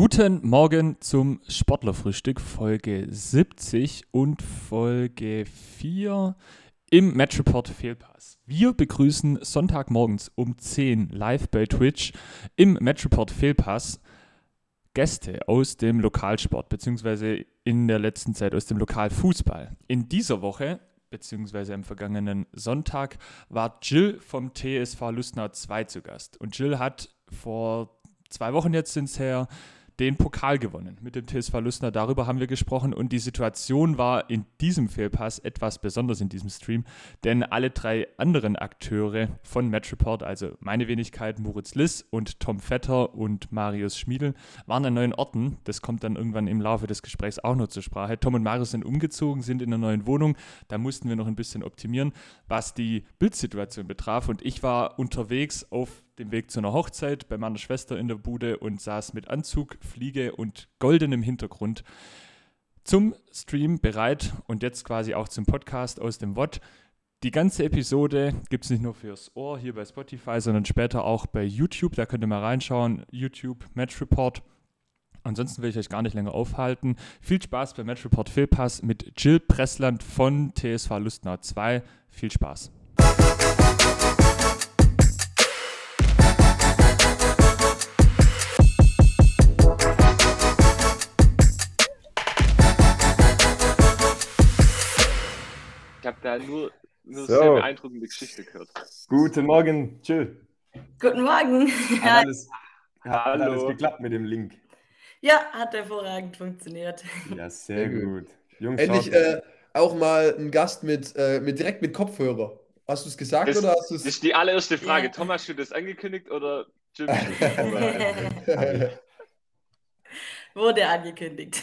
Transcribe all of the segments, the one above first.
Guten Morgen zum Sportlerfrühstück Folge 70 und Folge 4 im Matchreport Fehlpass. Wir begrüßen Sonntagmorgens um 10 live bei Twitch im Matchreport Fehlpass Gäste aus dem Lokalsport beziehungsweise in der letzten Zeit aus dem Lokalfußball. In dieser Woche beziehungsweise am vergangenen Sonntag war Jill vom TSV Lustnau 2 zu Gast und Jill hat vor zwei Wochen jetzt sind es her den Pokal gewonnen mit dem TSV Lüstner. Darüber haben wir gesprochen und die Situation war in diesem Fehlpass etwas besonders in diesem Stream, denn alle drei anderen Akteure von Match Report, also meine Wenigkeit, Moritz Liss und Tom Vetter und Marius Schmiedel, waren an neuen Orten. Das kommt dann irgendwann im Laufe des Gesprächs auch noch zur Sprache. Tom und Marius sind umgezogen, sind in einer neuen Wohnung. Da mussten wir noch ein bisschen optimieren, was die Bildsituation betraf. Und ich war unterwegs auf dem Weg zu einer Hochzeit bei meiner Schwester in der Bude und saß mit Anzug, Fliege und goldenem Hintergrund zum Stream bereit und jetzt quasi auch zum Podcast aus dem WOT. Die ganze Episode gibt es nicht nur fürs Ohr hier bei Spotify, sondern später auch bei YouTube. Da könnt ihr mal reinschauen. YouTube Match Report. Ansonsten will ich euch gar nicht länger aufhalten. Viel Spaß beim Match Report Fehlpass mit Jill Pressland von TSV Lustnau 2. Viel Spaß. Da nur, nur So. sehr beeindruckende Geschichte gehört. Guten Morgen, Jill. Guten Morgen. Hat alles, hat Hallo. alles geklappt mit dem Link? Ja, hat hervorragend funktioniert. Ja, sehr gut. Jungs, Endlich äh, auch mal ein Gast mit, äh, mit direkt mit Kopfhörer. Hast du es gesagt Das, oder hast du das es? ist die allererste Frage. Ja. Thomas, hast du das angekündigt oder Jim? Wurde angekündigt.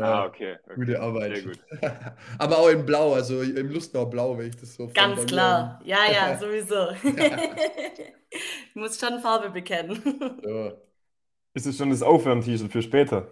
ah, okay. okay. Gute Arbeit. Sehr gut. Aber auch in Blau, also im Lustnau Blau, wenn ich das so Ganz klar. Ja, ja, sowieso. ich muss schon Farbe bekennen. Ja. ist es schon das Aufwärm-T-Shirt für später?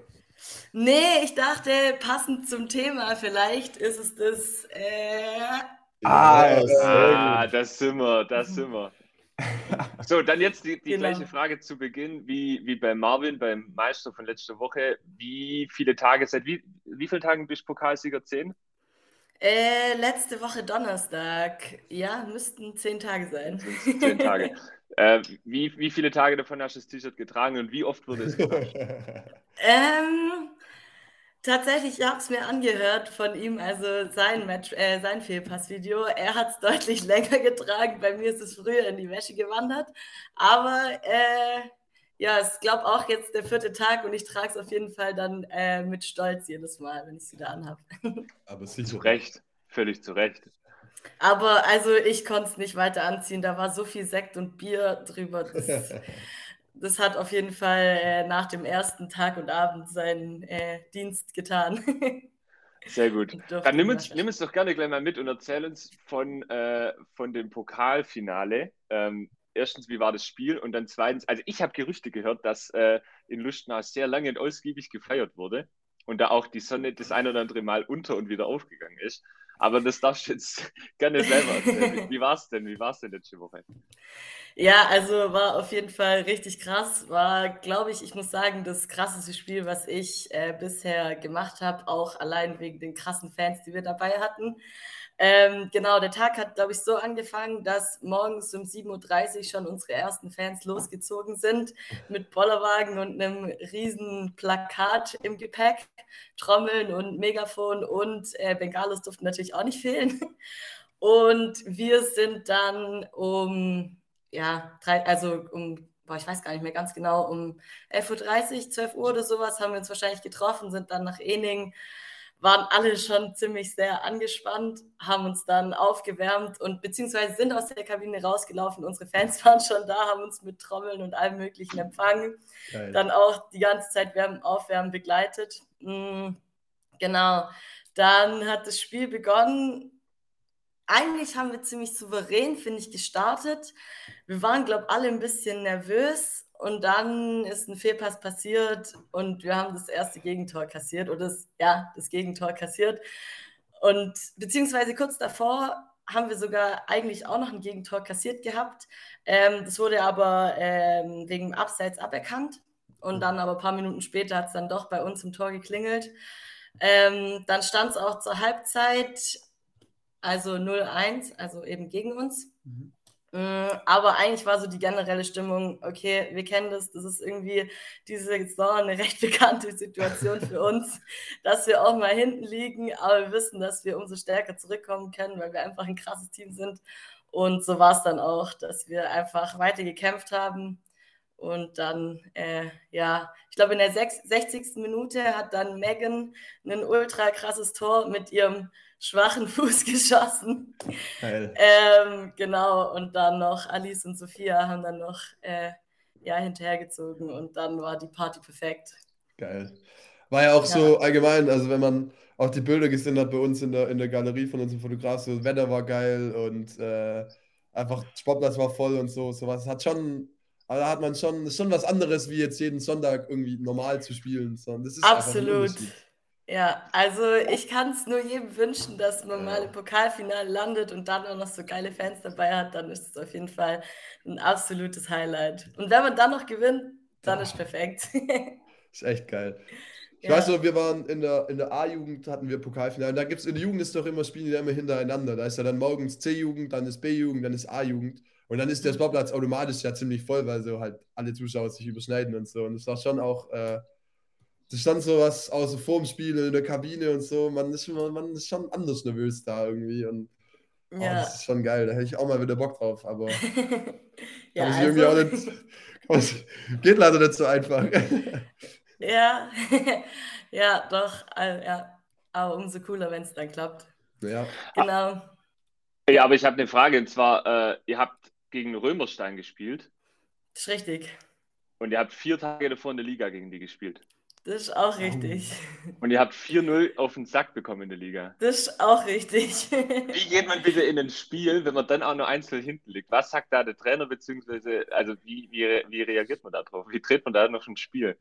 Nee, ich dachte, passend zum Thema, vielleicht ist es das. Äh, Ah, Ah, das sind wir, das sind wir. So, dann jetzt die, die Genau. gleiche Frage zu Beginn, wie, wie bei Marvin, beim Meister von letzter Woche. Wie viele Tage, seit wie, wie vielen Tagen bist du Pokalsieger? Zehn? äh, letzte Woche Donnerstag. Ja, müssten zehn Tage sein. Zehn Tage. Äh, wie, wie viele Tage davon hast du das T-Shirt getragen und wie oft wurde es getauscht? Ähm, tatsächlich, ich habe es mir angehört von ihm, also sein Match, äh, sein Fehlpassvideo. Er hat es deutlich länger getragen. Bei mir ist es früher in die Wäsche gewandert. Aber äh, ja, ich glaube auch jetzt der vierte Tag und ich trage es auf jeden Fall dann äh, mit Stolz jedes Mal, wenn ich es wieder anhabe. Aber Zu sicher. Recht, völlig zu Recht. Aber also ich konnte es nicht weiter anziehen. Da war so viel Sekt und Bier drüber. Das, das hat auf jeden Fall äh, nach dem ersten Tag und Abend seinen äh, Dienst getan. Sehr gut. Dann nimm uns, nimm uns doch gerne gleich mal mit und erzähl uns von, äh, von dem Pokalfinale. Ähm, erstens, wie war das Spiel? Und dann zweitens, also ich habe Gerüchte gehört, dass äh, in Lustenau sehr lange und ausgiebig gefeiert wurde und da auch die Sonne das ein oder andere Mal unter und wieder aufgegangen ist. Aber das darfst du jetzt gerne selber erzählen. Wie war es denn? Wie war es denn letzte Woche? Ja, also war auf jeden Fall richtig krass. War, glaube ich, ich muss sagen, das krasseste Spiel, was ich äh, bisher gemacht habe, auch allein wegen den krassen Fans, die wir dabei hatten. Ähm, genau, der Tag hat, glaube ich, so angefangen, dass morgens um 7.30 Uhr schon unsere ersten Fans losgezogen sind mit Bollerwagen und einem riesen Plakat im Gepäck. Trommeln und Megafon und äh, Bengalos durften natürlich auch nicht fehlen. Und wir sind dann um, ja, drei, also um, boah, ich weiß gar nicht mehr ganz genau, um 11.30 Uhr, 12 Uhr oder sowas haben wir uns wahrscheinlich getroffen, sind dann nach Ening, waren alle schon ziemlich sehr angespannt, haben uns dann aufgewärmt und beziehungsweise sind aus der Kabine rausgelaufen. Unsere Fans waren schon da, haben uns mit Trommeln und allem Möglichen empfangen Geil. dann auch die ganze Zeit Wärmen, Aufwärmen begleitet. Mm, genau. Dann hat das Spiel begonnen. Eigentlich haben wir ziemlich souverän, finde ich, gestartet. Wir waren, glaube ich, alle ein bisschen nervös und dann ist ein Fehlpass passiert und wir haben das erste Gegentor kassiert oder das, ja, das Gegentor kassiert. Und beziehungsweise kurz davor haben wir sogar eigentlich auch noch ein Gegentor kassiert gehabt. Ähm, das wurde aber ähm, wegen Abseits aberkannt. Und dann aber ein paar Minuten später hat es dann doch bei uns im Tor geklingelt. Ähm, dann stand es auch zur Halbzeit, also 0-1, also eben gegen uns. Mhm. Mm, aber eigentlich war so die generelle Stimmung, okay, wir kennen das, das ist irgendwie diese Saison eine recht bekannte Situation für uns, dass wir auch mal hinten liegen, aber wir wissen, dass wir umso stärker zurückkommen können, weil wir einfach ein krasses Team sind. Und so war es dann auch, dass wir einfach weiter gekämpft haben. Und dann, äh, ja, ich glaube, in der 60. Minute hat dann Megan ein ultra krasses Tor mit ihrem schwachen Fuß geschossen. Geil. Ähm, genau, und dann noch Alice und Sophia haben dann noch äh, ja, hinterhergezogen und dann war die Party perfekt. Geil. War ja auch ja. so allgemein, also wenn man auch die Bilder gesehen hat bei uns in der, in der Galerie von unserem Fotograf, so das Wetter war geil und äh, einfach Sportplatz war voll und so, sowas. Hat schon, also da hat man schon, ist schon was anderes, wie jetzt jeden Sonntag irgendwie normal zu spielen. Sondern das ist Absolut. Ja, also ich kann es nur jedem wünschen, dass man mal im Pokalfinale landet und dann auch noch so geile Fans dabei hat, dann ist es auf jeden Fall ein absolutes Highlight. Und wenn man dann noch gewinnt, dann ja. ist perfekt. ist echt geil. Ich ja. weiß noch, wir waren in der, in der A-Jugend, hatten wir Pokalfinale. Da gibt es in der Jugend ist doch immer, spielen die immer hintereinander. Da ist ja dann morgens C-Jugend, dann ist B-Jugend, dann ist A-Jugend. Und dann ist der Sportplatz automatisch ja ziemlich voll, weil so halt alle Zuschauer sich überschneiden und so. Und das war schon auch äh, da stand so was außer vorm Spiel in der Kabine und so. Man ist, schon, man ist schon anders nervös da irgendwie. Und oh, ja. das ist schon geil. Da hätte ich auch mal wieder Bock drauf. Aber ja, also... irgendwie auch nicht, geht leider nicht so einfach. ja, ja, doch. Also, ja. Aber umso cooler, wenn es dann klappt. Ja. Genau. Ja, aber ich habe eine Frage. Und zwar, äh, ihr habt gegen Römerstein gespielt. Das ist richtig. Und ihr habt vier Tage davor in der Liga gegen die gespielt. Das ist auch richtig. Und ihr habt 4-0 auf den Sack bekommen in der Liga. Das ist auch richtig. Wie geht man bitte in ein Spiel, wenn man dann auch nur einzeln hinten liegt? Was sagt da der Trainer, beziehungsweise, also wie, wie, wie reagiert man da drauf? Wie dreht man da noch ein Spiel?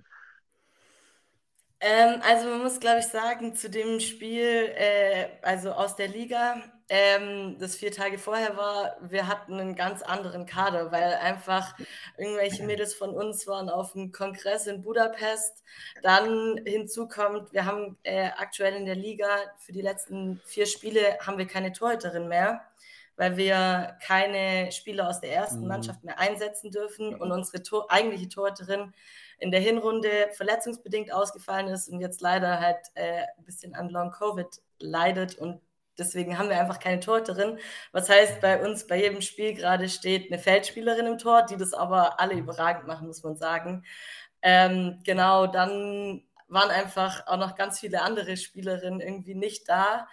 Ähm, also man muss, glaube ich, sagen, zu dem Spiel, äh, also aus der Liga, ähm, das vier Tage vorher war, wir hatten einen ganz anderen Kader, weil einfach irgendwelche Mädels von uns waren auf einem Kongress in Budapest. Dann hinzu kommt, wir haben äh, aktuell in der Liga für die letzten vier Spiele haben wir keine Torhüterin mehr weil wir keine Spieler aus der ersten mhm. Mannschaft mehr einsetzen dürfen und unsere Tor eigentliche Torhüterin in der Hinrunde verletzungsbedingt ausgefallen ist und jetzt leider halt äh, ein bisschen an Long Covid leidet und deswegen haben wir einfach keine Torhüterin. Was heißt, bei uns bei jedem Spiel gerade steht eine Feldspielerin im Tor, die das aber alle überragend machen, muss man sagen. Ähm, genau, dann waren einfach auch noch ganz viele andere Spielerinnen irgendwie nicht da.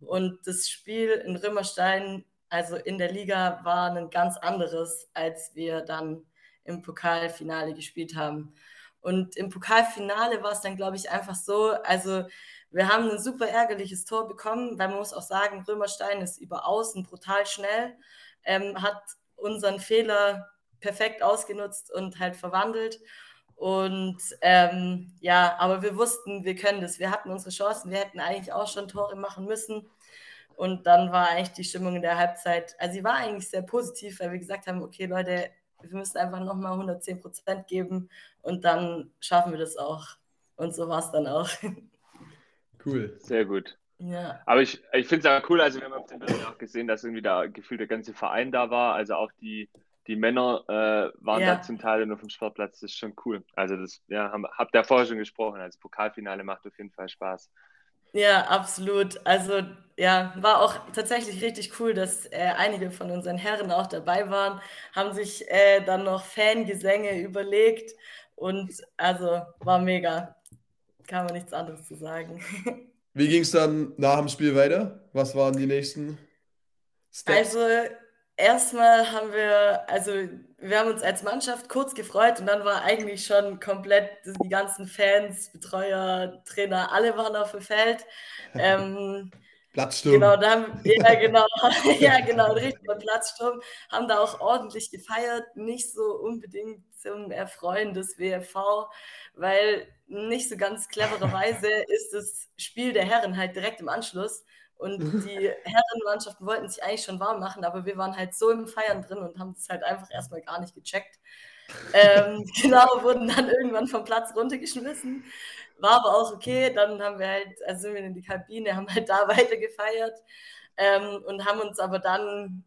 Und das Spiel in Römerstein, also in der Liga, war ein ganz anderes, als wir dann im Pokalfinale gespielt haben. Und im Pokalfinale war es dann, glaube ich, einfach so, also wir haben ein super ärgerliches Tor bekommen, weil man muss auch sagen, Römerstein ist über außen brutal schnell, ähm, hat unseren Fehler perfekt ausgenutzt und halt verwandelt. Und ähm, ja, aber wir wussten, wir können das. Wir hatten unsere Chancen, wir hätten eigentlich auch schon Tore machen müssen. Und dann war eigentlich die Stimmung in der Halbzeit, also sie war eigentlich sehr positiv, weil wir gesagt haben, okay Leute, wir müssen einfach nochmal 110 Prozent geben und dann schaffen wir das auch. Und so war es dann auch. Cool. Sehr gut. Ja. Aber ich, ich finde es auch cool, also wir haben auf den Bildern auch gesehen, dass irgendwie da gefühlt der ganze Verein da war, also auch die, die Männer äh, waren ja. da zum Teil nur dem Sportplatz, das ist schon cool. Also das, ja, haben, habt ihr vorher schon gesprochen, also Pokalfinale macht auf jeden Fall Spaß. Ja, absolut. Also ja, war auch tatsächlich richtig cool, dass äh, einige von unseren Herren auch dabei waren, haben sich äh, dann noch Fangesänge überlegt und also war mega. Kann man nichts anderes zu sagen. Wie ging es dann nach dem Spiel weiter? Was waren die nächsten Steps? Also erstmal haben wir, also wir haben uns als Mannschaft kurz gefreut und dann war eigentlich schon komplett die ganzen Fans, Betreuer, Trainer, alle waren auf dem Feld. Ähm, Platzsturm. Genau, da haben, ja, genau, ja, genau, richtiger Platzsturm. Haben da auch ordentlich gefeiert, nicht so unbedingt zum Erfreuen des WFV, weil nicht so ganz clevererweise ist das Spiel der Herren halt direkt im Anschluss. Und die Herrenmannschaften wollten sich eigentlich schon warm machen, aber wir waren halt so im Feiern drin und haben es halt einfach erstmal gar nicht gecheckt. ähm, genau, wurden dann irgendwann vom Platz runtergeschmissen. War aber auch okay. Dann haben wir halt, also sind wir in die Kabine, haben halt da weiter gefeiert ähm, und haben uns aber dann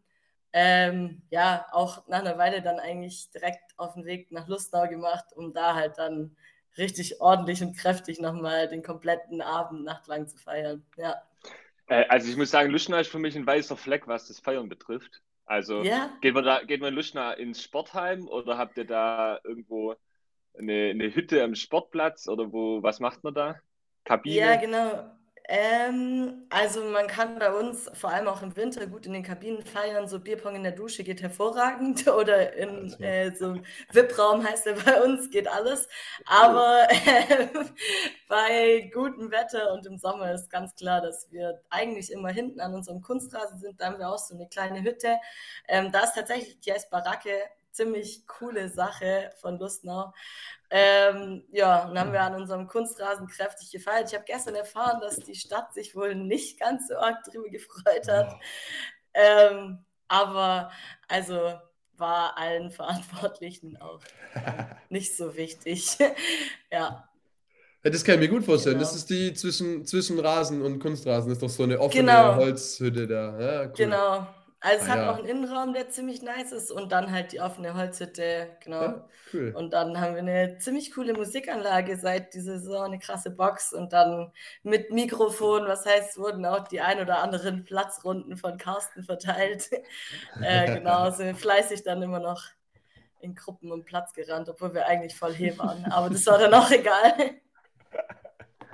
ähm, ja auch nach einer Weile dann eigentlich direkt auf den Weg nach Lustau gemacht, um da halt dann richtig ordentlich und kräftig nochmal den kompletten Abend nachtlang zu feiern. Ja. Äh, also ich muss sagen, Luschner ist für mich ein weißer Fleck, was das Feiern betrifft. Also Ja, geht man da, geht man in Luschner ins Sportheim oder habt ihr da irgendwo eine, eine Hütte am Sportplatz oder wo, was macht man da? ja, Kabine? genau. Ähm, also man kann bei uns vor allem auch im Winter gut in den Kabinen feiern. So Bierpong in der Dusche geht hervorragend oder in äh, so VIP-Raum heißt er bei uns, geht alles. Aber äh, bei gutem Wetter und im Sommer ist ganz klar, dass wir eigentlich immer hinten an unserem Kunstrasen sind. Da haben wir auch so eine kleine Hütte. Ähm, da ist tatsächlich die heißt Baracke. Ziemlich coole Sache von Lustnau. Ähm, ja, und haben wir an unserem Kunstrasen kräftig gefeiert. Ich habe gestern erfahren, dass die Stadt sich wohl nicht ganz so arg drüber gefreut hat. Ähm, aber also war allen Verantwortlichen auch nicht so wichtig. ja, das kann ich mir gut vorstellen. Genau. Das ist die zwischen, zwischen Rasen und Kunstrasen. Das ist doch so eine offene Genau. Holzhütte da. Ja, cool. genau. Also es Ah, hat ja. auch einen Innenraum, der ziemlich nice ist und dann halt die offene Holzhütte, genau. Ja, cool. Und dann haben wir eine ziemlich coole Musikanlage seit dieser Saison, eine krasse Box und dann mit Mikrofon, was heißt, wurden auch die ein oder anderen Platzrunden von Carsten verteilt. äh, genau, sind fleißig dann immer noch in Gruppen um Platz gerannt, obwohl wir eigentlich voll he waren. Aber das war dann auch egal.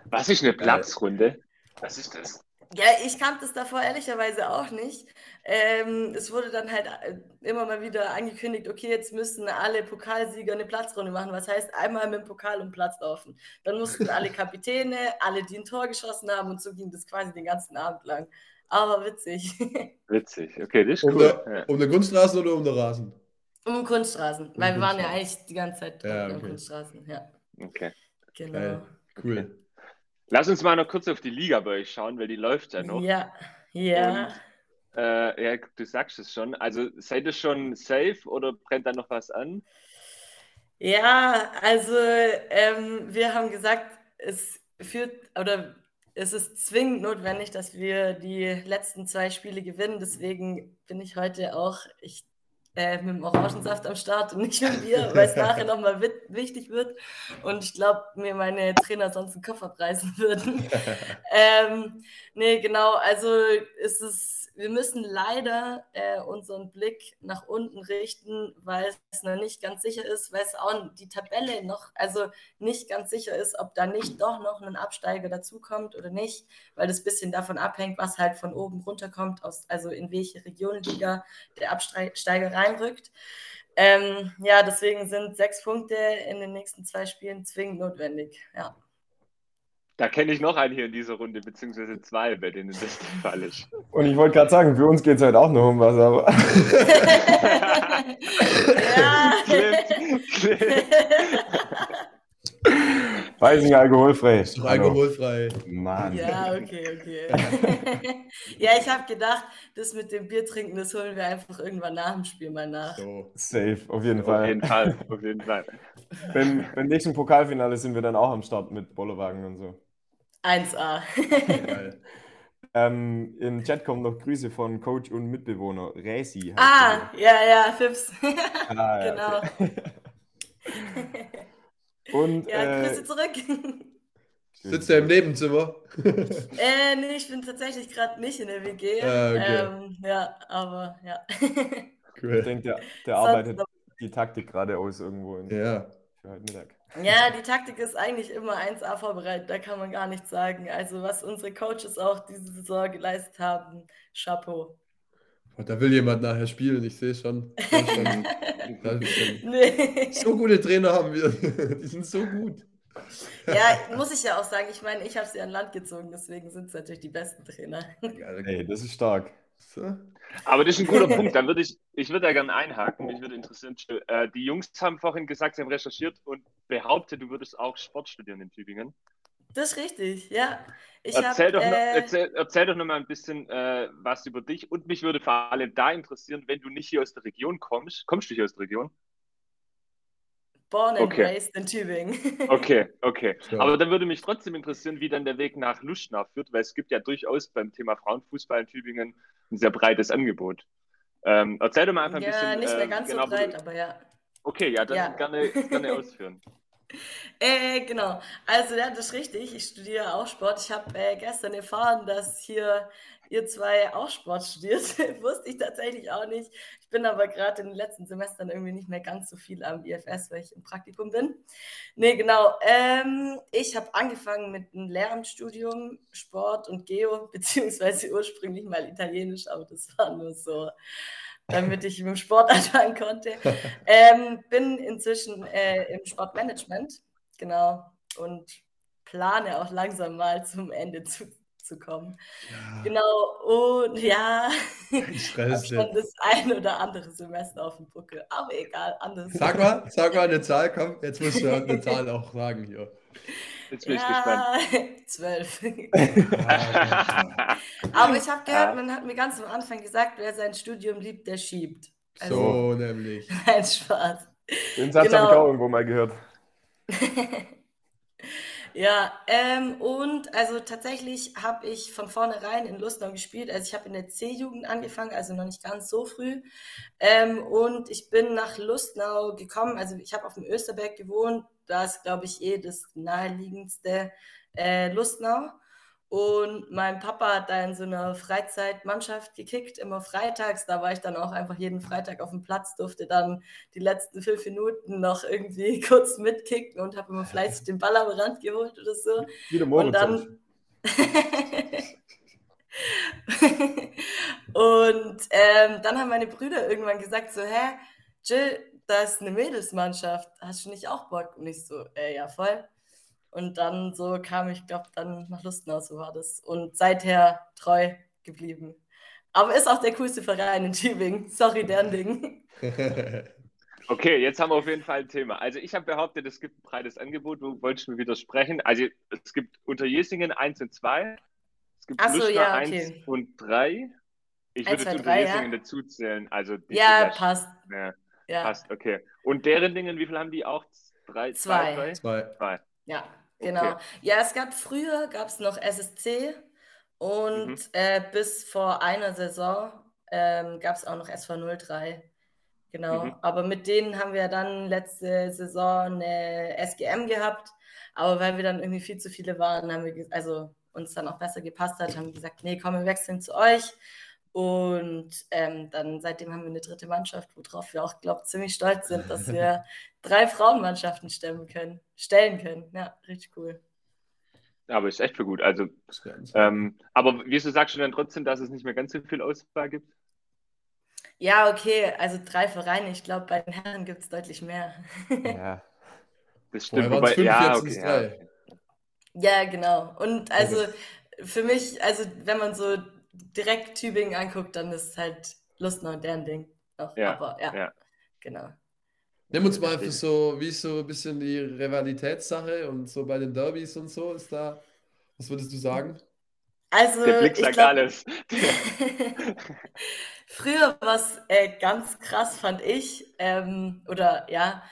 Was ist eine Platzrunde? Was ist das? Ja, ich kannte es davor ehrlicherweise auch nicht. Ähm, es wurde dann halt äh, immer mal wieder angekündigt, okay, jetzt müssen alle Pokalsieger eine Platzrunde machen. Was heißt, einmal mit dem Pokal um Platz laufen. Dann mussten alle Kapitäne, alle, die ein Tor geschossen haben und so ging das quasi den ganzen Abend lang. Aber witzig. Witzig. Okay, das ist Um, cool. der, Ja. um den Kunstrasen oder um den Rasen? um Kunststraßen, weil wir waren ja eigentlich die ganze Zeit Ja, okay. Kunststraßen. Ja, Okay. genau. Geil. Cool. Lass uns mal noch kurz auf die Liga bei euch schauen, weil die läuft ja noch. Ja, ja. Äh, ja, du sagst es schon. Also seid ihr schon safe oder brennt da noch was an? Ja, also ähm, wir haben gesagt, es führt oder es ist zwingend notwendig, dass wir die letzten zwei Spiele gewinnen. Deswegen bin ich heute auch ich, äh, mit dem Orangensaft am Start und nicht mit Bier, weil es nachher nochmal wichtig wird. Und ich glaube, mir meine Trainer sonst den Kopf abreißen würden. ähm, nee, genau, also es ist, wir müssen leider äh, unseren Blick nach unten richten, weil es noch nicht ganz sicher ist, weil es auch die Tabelle noch, also nicht ganz sicher ist, ob da nicht doch noch ein Absteiger dazukommt oder nicht, weil das ein bisschen davon abhängt, was halt von oben runterkommt, aus, also in welche Regionenliga der Absteiger reinrückt. Ähm, ja, deswegen sind sechs Punkte in den nächsten zwei Spielen zwingend notwendig. Ja. Da kenne ich noch einen hier in dieser Runde, beziehungsweise zwei, bei denen das der Fall ist. Und ich wollte gerade sagen, für uns geht es heute auch noch um was, aber ja. Clip, Clip. Weißing alkoholfrei. Ist doch alkoholfrei. Mann. Ja, okay, okay. ja, ich habe gedacht, das mit dem Bier trinken, das holen wir einfach irgendwann nach dem Spiel mal nach. So. Safe, auf jeden Auf Fall. jeden Fall, auf jeden Fall. Beim, beim nächsten Pokalfinale sind wir dann auch am Start mit Bollerwagen und so. 1A. Geil. Ähm, Im Chat kommen noch Grüße von Coach und Mitbewohner. Räsi heißt ah, ja, ja, Fips. Ah, ja, genau. okay. Und Ja, äh, Grüße zurück. Sitzt er im Nebenzimmer? äh, nee, ich bin tatsächlich gerade nicht in der WG. Ah, okay. ähm, ja, aber ja. ich Cool. denke, der, der arbeitet die Taktik gerade aus irgendwo in, Ja. für heute Mittag. Ja, die Taktik ist eigentlich immer 1A vorbereitet, da kann man gar nichts sagen. Also, was unsere Coaches auch diese Saison geleistet haben, Chapeau. Oh, da will jemand nachher spielen, ich sehe schon. Ich schon. Nee. So gute Trainer haben wir. Die sind so gut. Ja, muss ich ja auch sagen. Ich meine, ich habe sie an Land gezogen, deswegen sind es natürlich die besten Trainer. Ey, das ist stark. So. Aber das ist ein guter Punkt. Dann würde ich, ich würde da gerne einhaken. Mich würde interessieren, äh, die Jungs haben vorhin gesagt, sie haben recherchiert und behauptet, du würdest auch Sport studieren in Tübingen. Das ist richtig, ja. Ich Erzähl, hab, doch, noch, äh, erzähl, erzähl doch noch mal ein bisschen äh, was über dich und mich würde vor allem da interessieren, wenn du nicht hier aus der Region kommst. Kommst du hier aus der Region? born and Okay. raised in Tübingen. Okay, okay. Ja. Aber dann würde mich trotzdem interessieren, wie dann der Weg nach Luschnau führt, weil es gibt ja durchaus beim Thema Frauenfußball in Tübingen ein sehr breites Angebot. Ähm, erzähl doch mal einfach ein ja, bisschen. nicht mehr ähm, ganz genau, so breit, Du, aber ja. okay, ja, dann Ja. Gerne, gerne ausführen. Äh, genau. Also, ja, das ist richtig. Ich studiere auch Sport. Ich habe äh, gestern erfahren, dass hier ihr zwei auch Sport studiert. Wusste ich tatsächlich auch nicht. Ich bin aber gerade in den letzten Semestern irgendwie nicht mehr ganz so viel am IFS, weil ich im Praktikum bin. Nee, genau. Ähm, ich habe angefangen mit einem Lehramtsstudium Sport und Geo, beziehungsweise ursprünglich mal Italienisch, aber das war nur so, damit ich mit dem Sport anfangen konnte. Ähm, bin inzwischen äh, im Sportmanagement, genau, und plane auch langsam mal zum Ende zu, zu kommen. Ja, Genau, und ja, ich habe schon das ein oder andere Semester auf dem Buckel, aber egal, anders. Sag mal, sag mal eine Zahl, komm, jetzt musst du eine Zahl auch sagen hier. Jetzt bin ich gespannt. Ja, zwölf. Ah, Aber ich habe gehört, man hat mir ganz am Anfang gesagt, wer sein Studium liebt, der schiebt. Also, so nämlich. Nein, Spaß. Den Satz Genau. habe ich auch irgendwo mal gehört. Ja, ähm, und also tatsächlich habe ich von vornherein in Lustenau gespielt. Also ich habe in der C-Jugend angefangen, also noch nicht ganz so früh. Ähm, und ich bin nach Lustenau gekommen. Also ich habe auf dem Österberg gewohnt. Da ist, glaube ich, eh das naheliegendste äh, Lustenau. Und mein Papa hat da in so einer Freizeitmannschaft gekickt, immer freitags. Da war ich dann auch einfach jeden Freitag auf dem Platz, durfte dann die letzten fünf Minuten noch irgendwie kurz mitkicken und habe immer fleißig den Ball am Rand geholt oder so. Wieder Und Moritz. dann. und ähm, dann haben meine Brüder irgendwann gesagt: So, hä, Jill, da ist eine Mädelsmannschaft. Hast du nicht auch Bock? Und ich so, äh, ja, voll. Und dann so kam ich, glaube dann nach Lustenau, so war das. Und seither treu geblieben. Aber ist auch der coolste Verein in Tübingen. Sorry, deren Ding. Okay, jetzt haben wir auf jeden Fall ein Thema. Also ich habe behauptet, es gibt ein breites Angebot. Du wolltest mir widersprechen. Also es gibt unter Jesingen 1 und 2. Es gibt Ach so, ja, 1 okay. und 3. Ich Eins, würde zwei, zu unter drei, ja. Jesingen dazu zählen. Also Ja, passt. Ja, Ja, passt, okay. Und deren Dingen, wie viel haben die auch? Drei, Zwei. drei? Zwei. Zwei. ja, genau. Ja, es gab früher, gab es noch SSC und Mhm. äh, bis vor einer Saison ähm, gab es auch noch SV 03. Genau, Mhm. aber mit denen haben wir dann letzte Saison eine SGM gehabt, aber weil wir dann irgendwie viel zu viele waren, haben wir, also uns dann auch besser gepasst hat, haben wir gesagt, nee, komm, wir wechseln zu euch. Und ähm, dann seitdem haben wir eine dritte Mannschaft, worauf wir auch, glaube ziemlich stolz sind, dass wir drei Frauenmannschaften stemmen können, stellen können. Ja, richtig cool. Aber ist echt für gut. Also, ähm, aber wieso sagst du dann trotzdem, dass es nicht mehr ganz so viel Auswahl gibt? Ja, okay, also drei Vereine. Ich glaube, bei den Herren gibt es deutlich mehr. Ja. Das stimmt. Wobei, fünf, ja, okay, ja. Ja, genau. Und also Okay. für mich, also wenn man so direkt Tübingen anguckt, dann ist es halt Lustner und deren Ding. Noch. Ja, Aber ja, ja. genau. Nimm uns mal für so, wie ist so ein bisschen die Rivalitätssache und so bei den Derbys und so ist da, was würdest du sagen? Also Der Blick ich sagt glaub, alles. Früher war es äh, ganz krass, fand ich. Ähm, oder ja,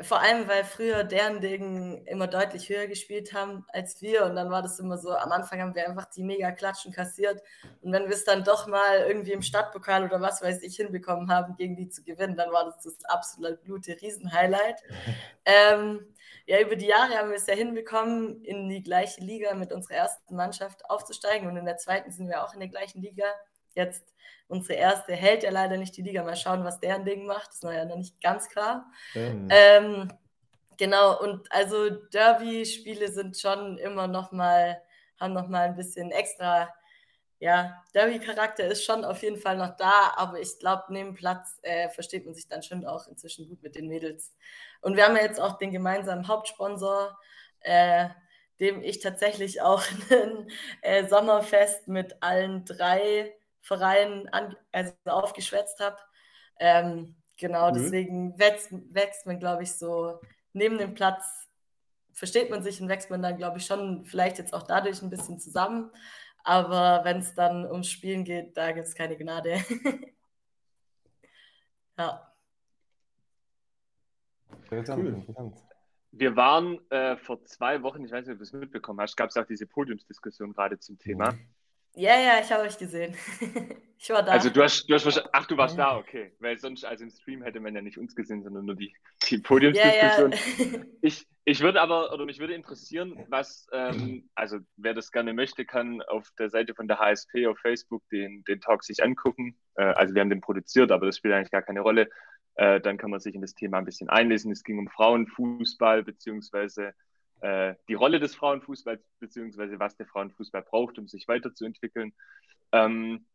vor allem, weil früher deren Ding immer deutlich höher gespielt haben als wir. Und dann war das immer so, am Anfang haben wir einfach die mega Klatschen kassiert. Und wenn wir es dann doch mal irgendwie im Stadtpokal oder was weiß ich hinbekommen haben, gegen die zu gewinnen, dann war das das absolute Riesenhighlight. ähm, ja, über die Jahre haben wir es ja hinbekommen, in die gleiche Liga mit unserer ersten Mannschaft aufzusteigen. Und in der zweiten sind wir auch in der gleichen Liga. Jetzt unsere erste hält ja leider nicht die Liga. Mal schauen, was deren Ding macht. Das ist ja noch nicht ganz klar. Mhm. Ähm, genau, und also Derby-Spiele sind schon immer noch mal, haben noch mal ein bisschen extra, ja, Derby-Charakter ist schon auf jeden Fall noch da, aber ich glaube, neben Platz äh, versteht man sich dann schon auch inzwischen gut mit den Mädels. Und wir haben ja jetzt auch den gemeinsamen Hauptsponsor, äh, dem ich tatsächlich auch ein äh, Sommerfest mit allen drei Vereinen an, also aufgeschwätzt habe. Ähm, genau, Cool. deswegen wächst, wächst man, glaube ich, so neben dem Platz, versteht man sich und wächst man dann, glaube ich, schon vielleicht jetzt auch dadurch ein bisschen zusammen. Aber wenn es dann ums Spielen geht, da gibt es keine Gnade. ja. Cool. Wir waren äh, vor zwei Wochen, ich weiß nicht, ob du es mitbekommen hast, gab es auch diese Podiumsdiskussion gerade zum Thema. Ja, ja, ich habe euch gesehen. ich war da. Also du hast, du hast ach, du warst da, okay. Weil sonst, also im Stream hätte man ja nicht uns gesehen, sondern nur die, die ja, ja. Podiumsdiskussion. Ich, ich würde aber, oder mich würde interessieren, was, ähm, also wer das gerne möchte, kann auf der Seite von der HSP auf Facebook den, den Talk sich angucken. Äh, also wir haben den produziert, aber das spielt eigentlich gar keine Rolle. Äh, dann kann man sich in das Thema ein bisschen einlesen. Es ging um Frauenfußball, beziehungsweise äh, die Rolle des Frauenfußballs, beziehungsweise was der Frauenfußball braucht, um sich weiterzuentwickeln. Ähm,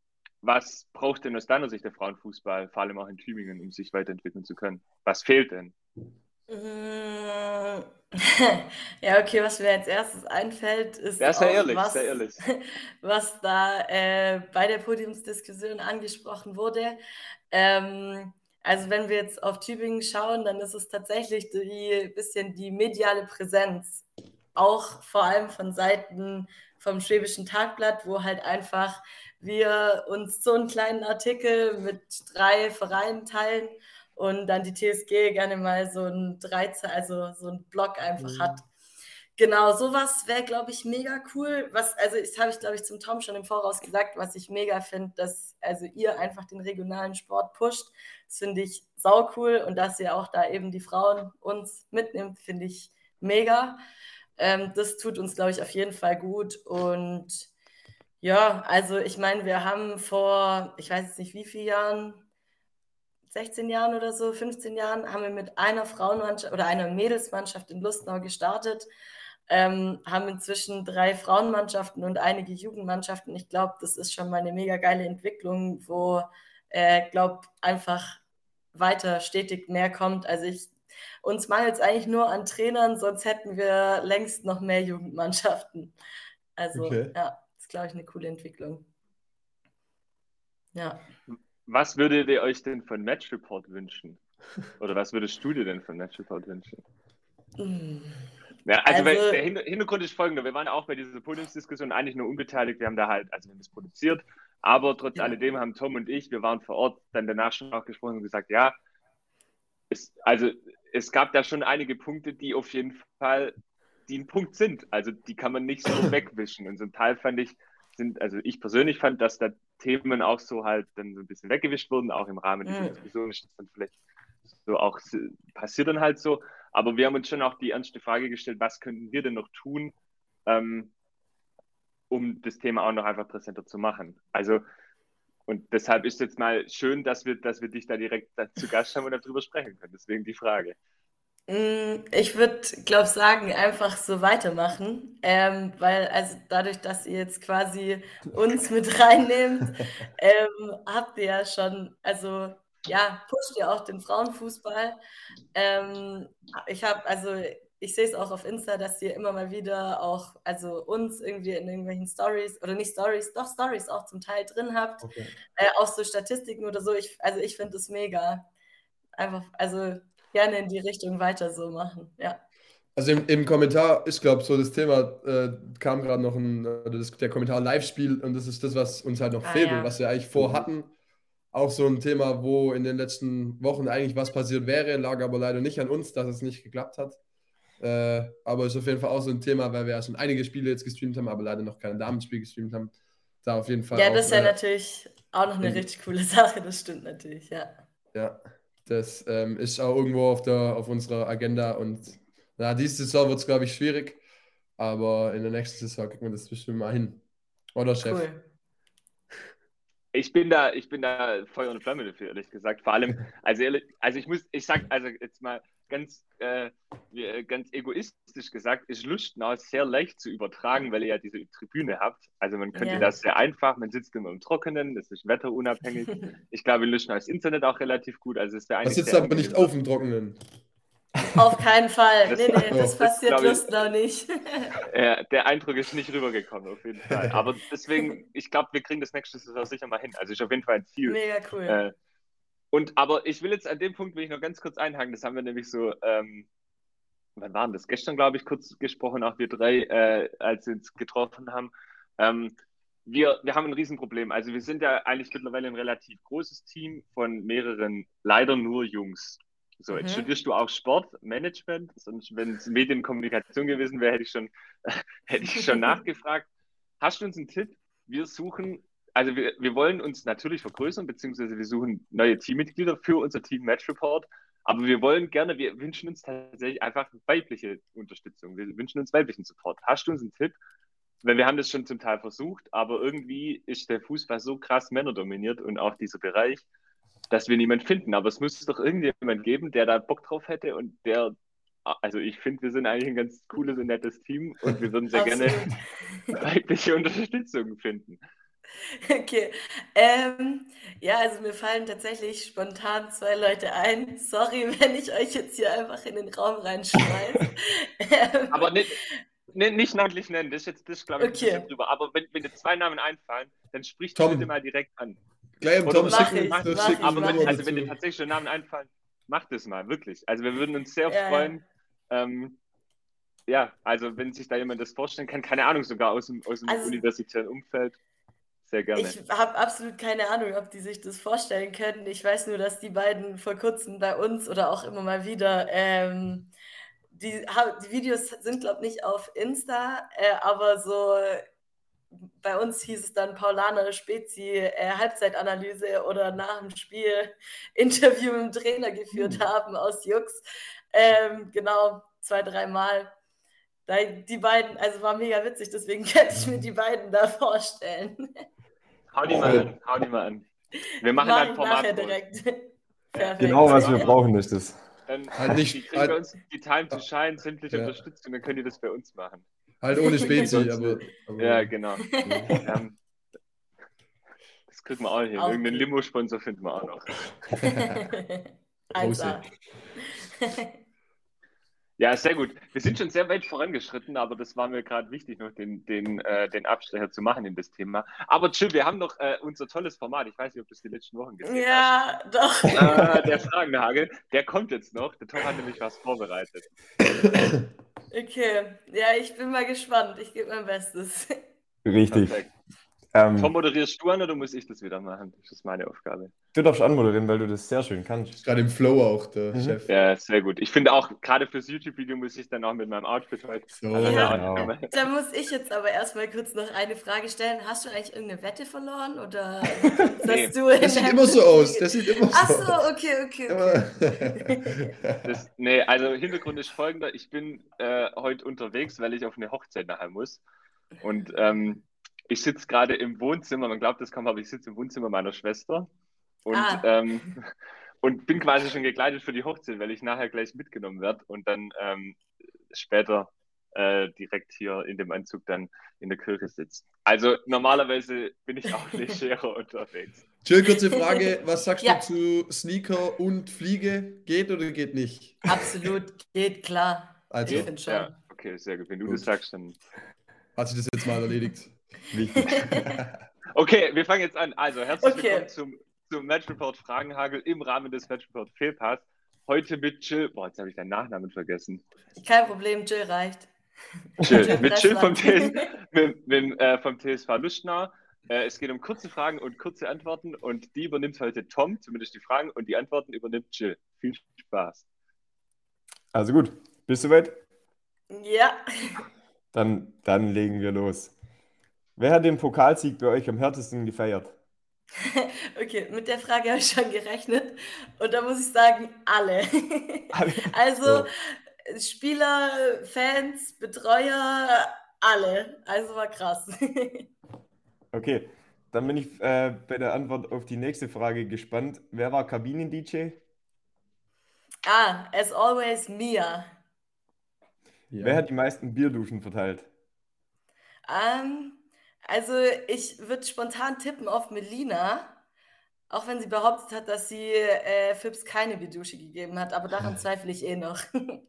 was braucht denn aus deiner Sicht der Frauenfußball, vor allem auch in Tübingen, um sich weiterentwickeln zu können? Was fehlt denn? Mm, Ja, okay, was mir als erstes einfällt, ist Ja, auch ehrlich, was, sei ehrlich. was da äh, bei der Podiumsdiskussion angesprochen wurde. Ähm, also wenn wir jetzt auf Tübingen schauen, dann ist es tatsächlich die bisschen die mediale Präsenz, auch vor allem von Seiten vom Schwäbischen Tagblatt, wo halt einfach wir uns so einen kleinen Artikel mit drei Vereinen teilen und dann die TSG gerne mal so ein 13, also so ein Blog einfach Mhm. hat. Genau, sowas wäre, glaube ich, mega cool. Was, also das habe ich, glaube ich, zum Tom schon im Voraus gesagt, was ich mega finde, dass also ihr einfach den regionalen Sport pusht. Das finde ich sau cool und dass ihr auch da eben die Frauen uns mitnimmt, finde ich mega. Ähm, das tut uns, glaube ich, auf jeden Fall gut. Und ja, also ich meine, wir haben vor, ich weiß jetzt nicht wie vielen Jahren, 16 Jahren oder so, 15 Jahren, haben wir mit einer Frauenmannschaft oder einer Mädelsmannschaft in Lustenau gestartet, ähm, haben inzwischen drei Frauenmannschaften und einige Jugendmannschaften. Ich glaube, das ist schon mal eine mega geile Entwicklung, wo, äh, glaube einfach weiter stetig mehr kommt. Also ich, uns mangelt es eigentlich nur an Trainern, sonst hätten wir längst noch mehr Jugendmannschaften. Also Okay. ja, das ist, glaube ich, eine coole Entwicklung. Ja. Was würdet ihr euch denn von Match Report wünschen? Oder was würdest du dir denn von Match Report wünschen? Mm. Ja, also, weil Also- der Hin- Hintergrund ist folgender. Wir waren auch bei dieser Podiumsdiskussion eigentlich nur unbeteiligt. Wir haben da halt, also wir haben das produziert, aber trotz Ja. alledem haben Tom und ich, wir waren vor Ort, dann danach schon auch gesprochen und gesagt, ja, es, also es gab da schon einige Punkte, die auf jeden Fall, die ein Punkt sind. Also die kann man nicht so wegwischen. Und zum Teil fand ich, sind, also ich persönlich fand, dass da Themen auch so halt dann so ein bisschen weggewischt wurden, auch im Rahmen dieser Mhm. Diskussion ist das dann vielleicht so auch passiert dann halt so. Aber wir haben uns schon auch die ernste Frage gestellt, was könnten wir denn noch tun, ähm, um das Thema auch noch einfach präsenter zu machen. Also, und deshalb ist jetzt mal schön, dass wir, dass wir dich da direkt zu Gast haben und darüber sprechen können. Deswegen die Frage. Mm, Ich würde, glaube sagen, einfach so weitermachen, ähm, weil also dadurch, dass ihr jetzt quasi uns mit reinnehmt, ähm, habt ihr ja schon, also ja, pusht ihr auch den Frauenfußball. Ähm, ich habe, also ich sehe es auch auf Insta, dass ihr immer mal wieder auch, also uns irgendwie in irgendwelchen Stories oder nicht Stories, doch Stories auch zum Teil drin habt, Okay. äh, auch so Statistiken oder so. Ich, also ich finde das mega. Einfach, also gerne in die Richtung weiter so machen. Ja. Also im, im Kommentar ist, glaube ich, so das Thema, äh, kam gerade noch ein, äh, das, der Kommentar Live-Spiel und das ist das, was uns halt noch Ah, fehlt ja. und was wir eigentlich vorhatten. Auch so ein Thema, wo in den letzten Wochen eigentlich was passiert wäre, lag aber leider nicht an uns, dass es nicht geklappt hat. Äh, aber ist auf jeden Fall auch so ein Thema, weil wir ja schon einige Spiele jetzt gestreamt haben, aber leider noch kein Damenspiel gestreamt haben. Da auf jeden Fall Ja, auch, das ist ja äh, natürlich auch noch eine in- richtig coole Sache, das stimmt natürlich, ja. Ja, das ähm, ist auch irgendwo auf, der, auf unserer Agenda und na, diese Saison wird es, glaube ich, schwierig, aber in der nächsten Saison kriegen wir das bestimmt mal hin. Oder, Chef? Cool. Ich bin da, ich bin da Feuer und Flamme dafür, ehrlich gesagt. Vor allem, also ehrlich, also ich muss, ich sag, also jetzt mal ganz, äh, wie- ganz egoistisch gesagt, ist Lustenau sehr leicht zu übertragen, weil ihr ja diese Tribüne habt. Also man könnte Ja. das sehr einfach, man sitzt immer im Trockenen, das ist wetterunabhängig. Ich glaube, in Lustenau ist Internet auch relativ gut, also es wäre Das sitzt aber nicht auf dem Trockenen. Auf keinen Fall. Das- Nee, nee, das Oh. passiert Lustnau nicht. Äh, der Eindruck ist nicht rübergekommen, auf jeden Fall. Aber deswegen, ich glaube, wir kriegen das nächste Saison sicher mal hin. Also ist auf jeden Fall ein Ziel. Mega cool. Äh, und aber ich will jetzt an dem Punkt will ich noch ganz kurz einhaken. Das haben wir nämlich so, ähm, wann waren das? Gestern, glaube ich, kurz gesprochen, auch wir drei, äh, als wir uns getroffen haben. Ähm, wir, wir haben ein Riesenproblem. Also wir sind ja eigentlich mittlerweile ein relativ großes Team von mehreren, leider nur Jungs. So, jetzt Mhm. studierst du auch Sportmanagement. Sonst, wenn es Medienkommunikation gewesen wäre, hätte ich schon, hätte ich schon nachgefragt. Hast du uns einen Tipp? Wir suchen, also wir, wir wollen uns natürlich vergrößern, beziehungsweise wir suchen neue Teammitglieder für unser Team Match Report. Aber wir wollen gerne, wir wünschen uns tatsächlich einfach weibliche Unterstützung. Wir wünschen uns weiblichen Support. Hast du uns einen Tipp? Weil wir haben das schon zum Teil versucht, aber irgendwie ist der Fußball so krass männerdominiert und auch dieser Bereich, dass wir niemanden finden. Aber es muss doch irgendjemand geben, der da Bock drauf hätte und der, also ich finde, wir sind eigentlich ein ganz cooles und nettes Team und wir würden sehr gerne weibliche Unterstützung finden. Okay. Ähm, ja, also mir fallen tatsächlich spontan zwei Leute ein. Sorry, wenn ich euch jetzt hier einfach in den Raum reinschmeiße. ähm, Aber nicht, nicht, nicht namentlich nennen, das ist jetzt, das glaube ich, Okay. ein drüber. Aber wenn, wenn dir zwei Namen einfallen, dann sprich Tom. bitte mal direkt an. Gleich im Tom mach schicken, ich, das mach ich, Aber mach wenn, ich. also wenn dir tatsächlich schon Namen einfallen, mach das mal, wirklich. Also wir würden uns sehr Ja, ja. freuen. Ähm, ja, also wenn sich da jemand das vorstellen kann, keine Ahnung, sogar aus dem, aus dem Also- universitären Umfeld, sehr gerne. Ich habe absolut keine Ahnung, ob die sich das vorstellen können. Ich weiß nur, dass die beiden vor kurzem bei uns oder auch immer mal wieder, ähm, die, die Videos sind, glaube ich, nicht auf Insta, äh, aber so bei uns hieß es dann Paulaner Spezi äh, Halbzeitanalyse oder nach dem Spiel Interview mit dem Trainer geführt haben aus Jux. Ähm, genau, zwei, dreimal. Die beiden, also war mega witzig, deswegen könnte ich mir die beiden da vorstellen. hau die mal an, hau die mal an. Wir machen Mach ein ich Format. direkt. Perfekt. Genau, was wir brauchen, ist das. Dann Halt nicht- die kriegen halt- bei uns die Time to Shine, sämtliche Ja. Unterstützung, dann können die das bei uns machen. Halt ohne Spezi, aber, aber Ja, genau. Ähm, das kriegen wir auch hin. Auch Irgendeinen. Limo-Sponsor finden wir auch noch. 1A. Ja, sehr gut. Wir sind schon sehr weit vorangeschritten, aber das war mir gerade wichtig, noch den, den, äh, den Abstecher zu machen in das Thema. Aber Jill, wir haben noch äh, unser tolles Format. Ich weiß nicht, ob du es die letzten Wochen gesehen Ja, doch. hast. Äh, der Fragenhagel, der kommt jetzt noch. Der Tom hat nämlich was vorbereitet. Okay. Ja, ich bin mal gespannt. Ich gebe mein Bestes. Richtig. Perfekt. Ähm, Tom, moderierst du an oder muss ich das wieder machen? Das ist meine Aufgabe. du darfst anmoderieren, weil du das sehr schön kannst. gerade im Flow auch, der Mhm. Chef. Ja, sehr gut. Ich finde auch, gerade fürs YouTube-Video muss ich dann auch mit meinem Outfit heute. So. Also, Ja. Genau. Da muss ich jetzt aber erstmal kurz noch eine Frage stellen. Hast du eigentlich irgendeine Wette verloren oder Nee. du Das sieht immer so aus. Das sieht immer so Ach aus. so, okay, okay, okay. Aber- Das, nee, also Hintergrund ist folgender. Ich bin äh, heute unterwegs, weil ich auf eine Hochzeit nachher muss. Und ähm, ich sitze gerade im Wohnzimmer, man glaubt, das kommt, aber ich sitze im Wohnzimmer meiner Schwester und, Ah. ähm, und bin quasi schon gekleidet für die Hochzeit, weil ich nachher gleich mitgenommen werde und dann ähm, später äh, direkt hier in dem Anzug dann in der Kirche sitze. Also normalerweise bin ich auch legerer unterwegs. Jill, kurze Frage. Was sagst Ja. du zu Sneaker und Fliege? Geht oder geht nicht? Absolut, geht klar. Also, ich schon. Ja, okay, sehr gut. Wenn du Gut. das sagst, dann hat sich das jetzt mal erledigt. Wichtig. Okay, wir fangen jetzt an. Also, herzlich Okay. willkommen zum, zum Match Report Fragenhagel im Rahmen des Match Report Fehlpass. Heute mit Jill. Boah, jetzt habe ich deinen Nachnamen vergessen. Kein Problem, Jill reicht. Jill. Jill mit Jill vom, TS, mit, mit, äh, vom TSV Luschner. Äh, es geht um kurze Fragen und kurze Antworten und die übernimmt heute Tom, zumindest die Fragen und die Antworten übernimmt Jill. Viel Spaß. Also gut, bist du weit? Ja, Dann, dann legen wir los. Wer hat den Pokalsieg bei euch am härtesten gefeiert? okay, mit der Frage habe ich schon gerechnet. Und da muss ich sagen, alle. Also Spieler, Fans, Betreuer, alle. Also war krass. Okay, dann bin ich äh, bei der Antwort auf die nächste Frage gespannt. Wer war Kabinen-DJ? ah, as always, Mia. Ja. Wer hat die meisten Bierduschen verteilt? Ähm, also ich würde spontan tippen auf Melina, auch wenn sie behauptet hat, dass sie äh, Fips keine Bidusche gegeben hat, aber daran zweifle ich eh noch.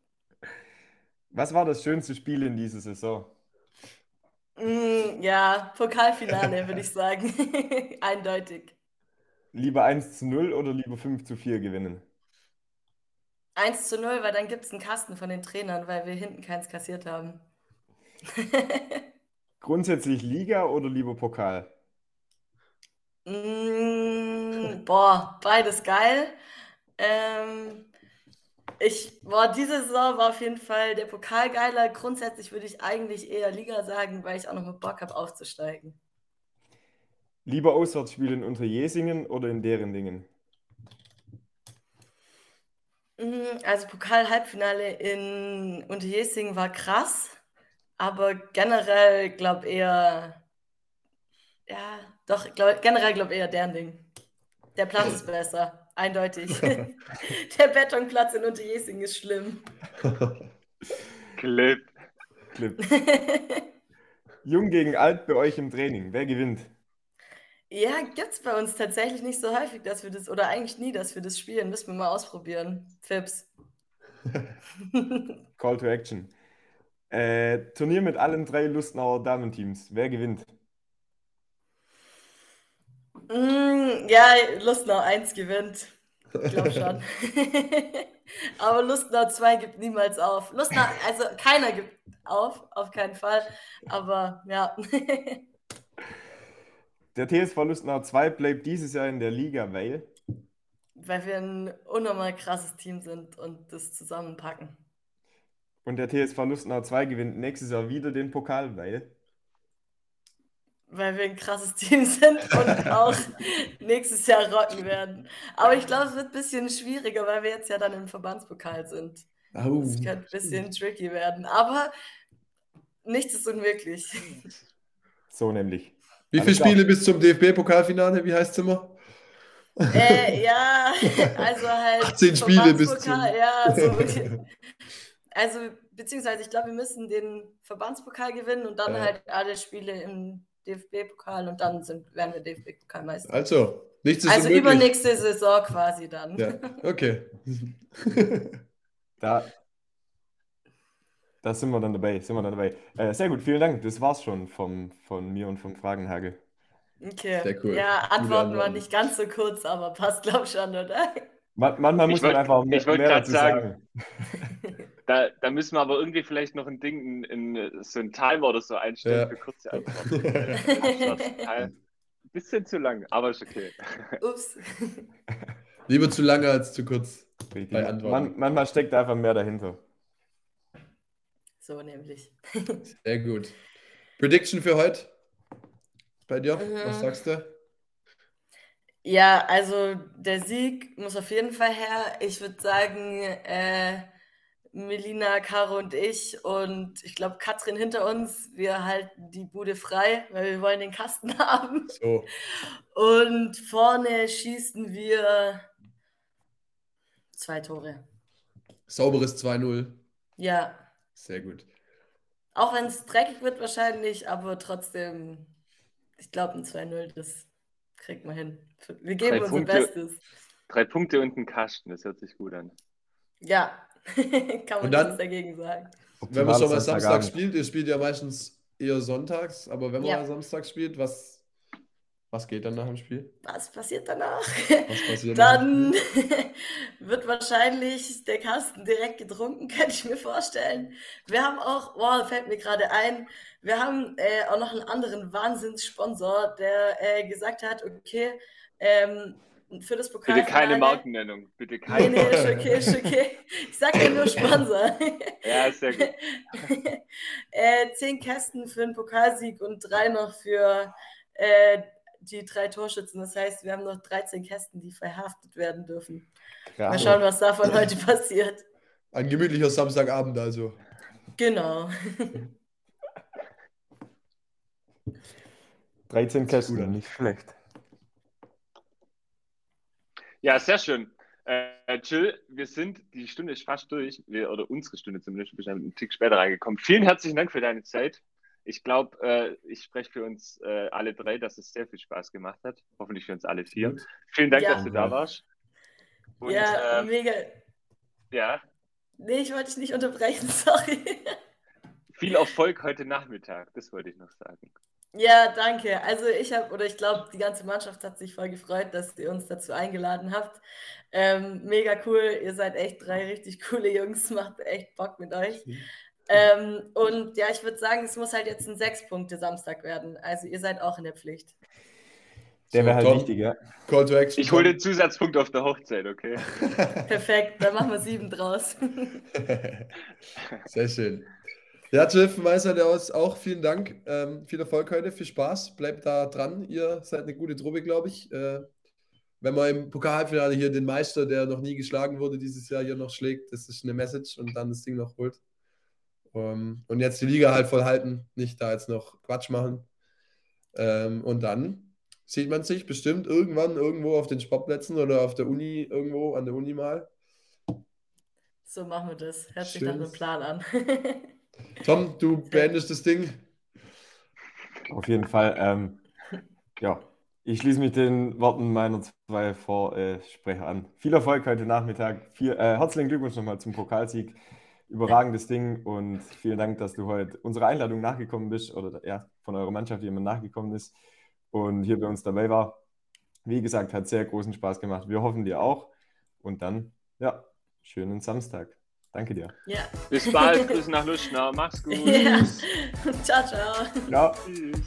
Was war das schönste Spiel in dieser Saison? Mm, ja, Pokalfinale würde ich sagen. Eindeutig. Lieber 1 zu 0 oder lieber 5 zu 4 gewinnen? 1 zu 0, weil dann gibt es einen Kasten von den Trainern, weil wir hinten keins kassiert haben. Grundsätzlich Liga oder lieber Pokal? Mm, boah, beides geil. Ähm, Ich, boah, diese Saison war auf jeden Fall der Pokal geiler. Grundsätzlich würde ich eigentlich eher Liga sagen, weil ich auch noch mit Bock habe, aufzusteigen. Lieber Auswärtsspiele in Unterjesingen oder in deren Dingen? Mhm, Also Pokal-Halbfinale in Unterjesingen war krass, aber generell glaube eher, ja, doch, glaub, generell glaube eher deren Ding. Der Platz ist besser, eindeutig. Der Betonplatz in Unterjesingen ist schlimm. Clip. Clip. Jung gegen alt bei euch im Training. Wer gewinnt? Ja, gibt es bei uns tatsächlich nicht so häufig, dass wir das, oder eigentlich nie, dass wir das spielen. Müssen wir mal ausprobieren. Fips. Call to Action. Äh, Turnier mit allen drei Lustenauer Damenteams. Wer gewinnt? Mm, ja, Lustnau 1 gewinnt. Ich glaube schon. Aber Lustnau 2 gibt niemals auf. Lustnau, also keiner gibt auf, auf keinen Fall. Aber ja. Der TSV Lustenau 2 bleibt dieses Jahr in der Liga, weil Weil wir ein unnormal krasses Team sind und das zusammenpacken. Und der TSV Lustenau 2 gewinnt nächstes Jahr wieder den Pokal, weil Weil wir ein krasses Team sind und auch nächstes Jahr rocken werden. Aber ich glaube, es wird ein bisschen schwieriger, weil wir jetzt ja dann im Verbandspokal sind. Au. Es könnte ein bisschen tricky werden. Aber nichts ist unmöglich. so nämlich. Wie viele. Spiele bis zum DFB-Pokalfinale? Wie heißt es immer? Äh, ja, also halt. 18 Spiele bis Verbandspokal, Ja, so. Also, beziehungsweise, ich glaube, wir müssen den Verbandspokal gewinnen und dann Ja. halt alle Spiele im DFB-Pokal und dann sind, werden wir DFB-Pokalmeister. Also, nichts ist Also übernächste Saison quasi dann. Ja, okay. Da, da sind wir dann dabei, sind wir dann dabei. Äh, sehr gut, vielen Dank. Das war's schon vom, von mir und vom Fragenhagel. Okay. Sehr cool. Ja, Antworten waren nicht ganz so kurz, aber passt, glaub schon, oder? Man, manchmal Ich muss man wollt- einfach mehr, ich mehr dazu sagen. sagen. Da, da müssen wir aber irgendwie vielleicht noch ein Ding, in, in, so ein Timer oder so einstellen Ja. für kurze Antworten. Ein bisschen zu lang, aber ist okay. Ups. Lieber zu lange als zu kurz. Richtig. Bei Antworten. Man, manchmal steckt einfach mehr dahinter. So nämlich. Sehr gut. Prediction für heute? Bei dir? Mhm. Was sagst du? Ja, also der Sieg muss auf jeden Fall her. Ich würde sagen, äh, Melina, Caro und ich und ich glaube Katrin hinter uns, wir halten die Bude frei, weil wir wollen den Kasten haben. So. Und vorne schießen wir zwei Tore. Sauberes 2-0. Ja, Sehr gut. auch wenn es dreckig wird wahrscheinlich, aber trotzdem, ich glaube ein 2-0, das kriegt man hin. Wir geben Drei unser Punkte. Bestes. Drei Punkte und ein Kasten, das hört sich gut an. Ja, kann man Und dann- nichts dagegen sagen. Wenn man so mal. Samstag spielt, ihr spielt ja meistens eher sonntags, aber wenn man Ja. mal Samstag spielt, was, was geht dann nach dem Spiel? Was passiert danach? Was passiert Dann wird wahrscheinlich der Kasten direkt getrunken, kann ich mir vorstellen. Wir haben auch, wow, fällt mir gerade ein, wir haben äh, auch noch einen anderen Wahnsinnssponsor, der äh, gesagt hat, okay, ähm, für das Bitte Pokalfinale... keine Markennennung. Bitte Nee, keine. nee, ist okay, ist okay. Ich sag ja nur Sponsor. Ja, sehr gut. äh, zehn Kästen für einen Pokalsieg und drei noch für äh, die drei Torschützen. Das heißt, wir haben noch 13 Kästen, die verhaftet werden dürfen. Mal Krass. schauen, was davon heute passiert. Ein gemütlicher Samstagabend also. Genau. 13 gut Kästen, nicht schlecht. Ja, sehr schön. Äh, Jill, wir sind, die Stunde ist fast durch, wir, oder unsere Stunde zumindest, wir sind einen Tick später reingekommen. Vielen herzlichen Dank für deine Zeit. Ich glaube, äh, ich spreche für uns äh, alle drei, dass es sehr viel Spaß gemacht hat. Hoffentlich für uns alle vier. Vielen Dank, Ja. dass du da warst. Und, ja, ähm, mega. ja, Nee, ich wollte dich nicht unterbrechen, sorry. viel Erfolg heute Nachmittag, das wollte ich noch sagen. Ja, danke. Also ich habe, oder ich glaube, die ganze Mannschaft hat sich voll gefreut, dass ihr uns dazu eingeladen habt. Ähm, mega cool. Ihr seid echt drei richtig coole Jungs. Macht echt Bock mit euch. Ähm, und ja, ich würde sagen, es muss halt jetzt ein Sechs-Punkte-Samstag werden. Also ihr seid auch in der Pflicht. Der wäre halt Tom. wichtig, ja. Call to Action. Ich hole den Zusatzpunkt auf der Hochzeit, okay? Perfekt, dann machen wir sieben draus. Sehr schön. Ja, Jill meiner Seite aus auch vielen Dank. Ähm, viel Erfolg heute, viel Spaß. Bleibt da dran. Ihr seid eine gute Truppe, glaube ich. Äh, wenn man im Pokalfinale hier den Meister, der noch nie geschlagen wurde, dieses Jahr hier noch schlägt, das ist eine Message und dann das Ding noch holt. Ähm, und jetzt die Liga halt voll halten, nicht da jetzt noch Quatsch machen. Ähm, und dann sieht man sich bestimmt irgendwann irgendwo auf den Sportplätzen oder auf der Uni, irgendwo an der Uni mal. So machen wir das. Hört sich nach einem. Plan an. Tom, du beendest das Ding. Auf jeden Fall. Ähm, ja, ich schließe mich den Worten meiner zwei Vorsprecher an. Viel Erfolg heute Nachmittag. Viel, äh, herzlichen Glückwunsch nochmal zum Pokalsieg. Überragendes Ding und vielen Dank, dass du heute unserer Einladung nachgekommen bist oder ja, von eurer Mannschaft jemand nachgekommen ist und hier bei uns dabei war. Wie gesagt, hat sehr großen Spaß gemacht. Wir hoffen dir auch. Und dann, ja, schönen Samstag. Danke dir. ja. Bis bald, Grüße nach Luschner, mach's gut. ja. Ciao, ciao. Ja. Tschüss.